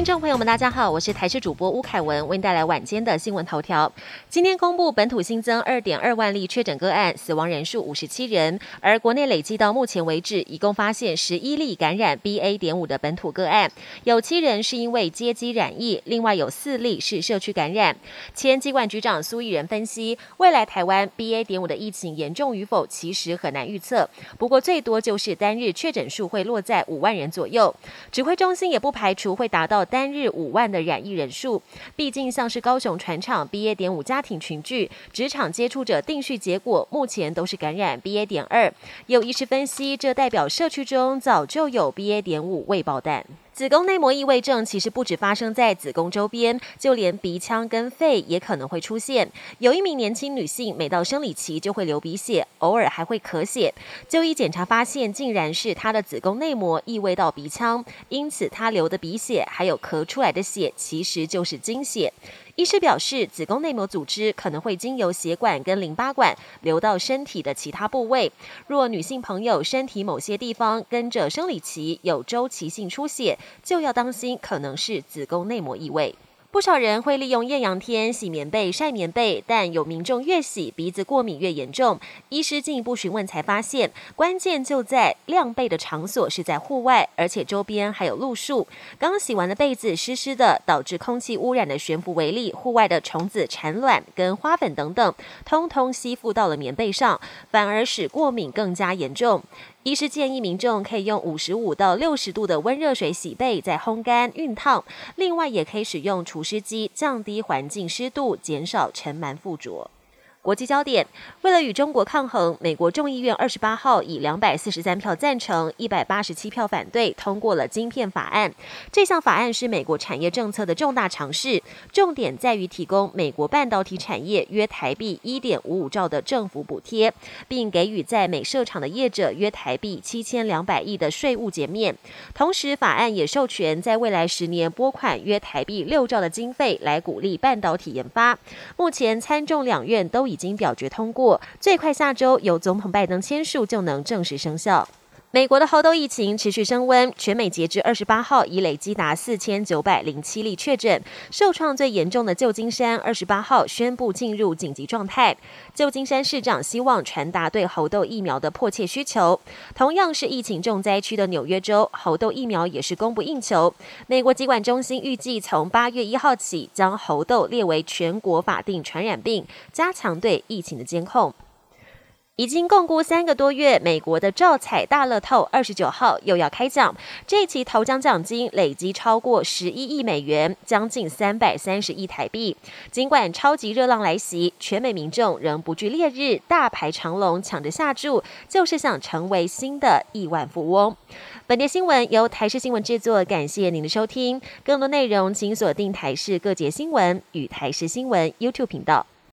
听众朋友们，大家好，我是台视主播吴凯文，为您带来晚间的新闻头条。今天公布本土新增二点二万例确诊个案，死亡人数五十七人，而国内累计到目前为止，一共发现十一例感染 BA. 点五的本土个案，有七人是因为接机染疫，另外有四例是社区感染。前机管局长苏益仁分析，未来台湾 BA. 点五的疫情严重与否，其实很难预测，不过最多就是单日确诊数会落在五万人左右。指挥中心也不排除会达到单。日五万的染疫人数，毕竟像是高雄船厂 BA. 点五家庭群聚，职场接触者定序结果目前都是感染 BA. 点二。有医师分析，这代表社区中早就有 BA. 点五未爆弹。子宫内膜异位症其实不止发生在子宫周边，就连鼻腔跟肺也可能会出现。有一名年轻女性，每到生理期就会流鼻血，偶尔还会咳血。就医检查发现，竟然是她的子宫内膜异位到鼻腔，因此她流的鼻血还有咳出来的血，其实就是经血。医师表示，子宫内膜组织可能会经由血管跟淋巴管流到身体的其他部位。若女性朋友身体某些地方跟着生理期有周期性出血，就要当心可能是子宫内膜异位。不少人会利用艳阳天洗棉被、晒棉被，但有民众越洗鼻子过敏越严重。医师进一步询问才发现，关键就在晾被的场所是在户外，而且周边还有路树。刚洗完的被子湿湿的，导致空气污染的悬浮微粒，户外的虫子产卵跟花粉等等，通通吸附到了棉被上，反而使过敏更加严重。医师建议民众可以用五十五到六十度的温热水洗背，再烘干熨烫。另外，也可以使用除湿机，降低环境湿度，减少尘螨附着。国际焦点：为了与中国抗衡，美国众议院二十八号以两百四十三票赞成、一百八十七票反对通过了晶片法案。这项法案是美国产业政策的重大尝试，重点在于提供美国半导体产业约台币一点五五兆的政府补贴，并给予在美设厂的业者约台币七千两百亿的税务减免。同时，法案也授权在未来十年拨款约台币六兆的经费来鼓励半导体研发。目前参众两院都。已经表决通过，最快下周由总统拜登签署就能正式生效。美国的猴痘疫情持续升温，全美截至二十八号已累积达四千九百零七例确诊。受创最严重的旧金山二十八号宣布进入紧急状态。旧金山市长希望传达对猴痘疫苗的迫切需求。同样是疫情重灾区的纽约州，猴痘疫苗也是供不应求。美国疾管中心预计从八月一号起将猴痘列为全国法定传染病，加强对疫情的监控。已经共估三个多月，美国的照彩大乐透二十九号又要开奖，这期头奖奖金累积超过十一亿美元，将近三百三十亿台币。尽管超级热浪来袭，全美民众仍不惧烈日，大排长龙抢着下注，就是想成为新的亿万富翁。本节新闻由台视新闻制作，感谢您的收听。更多内容请锁定台视各节新闻与台视新闻 YouTube 频道。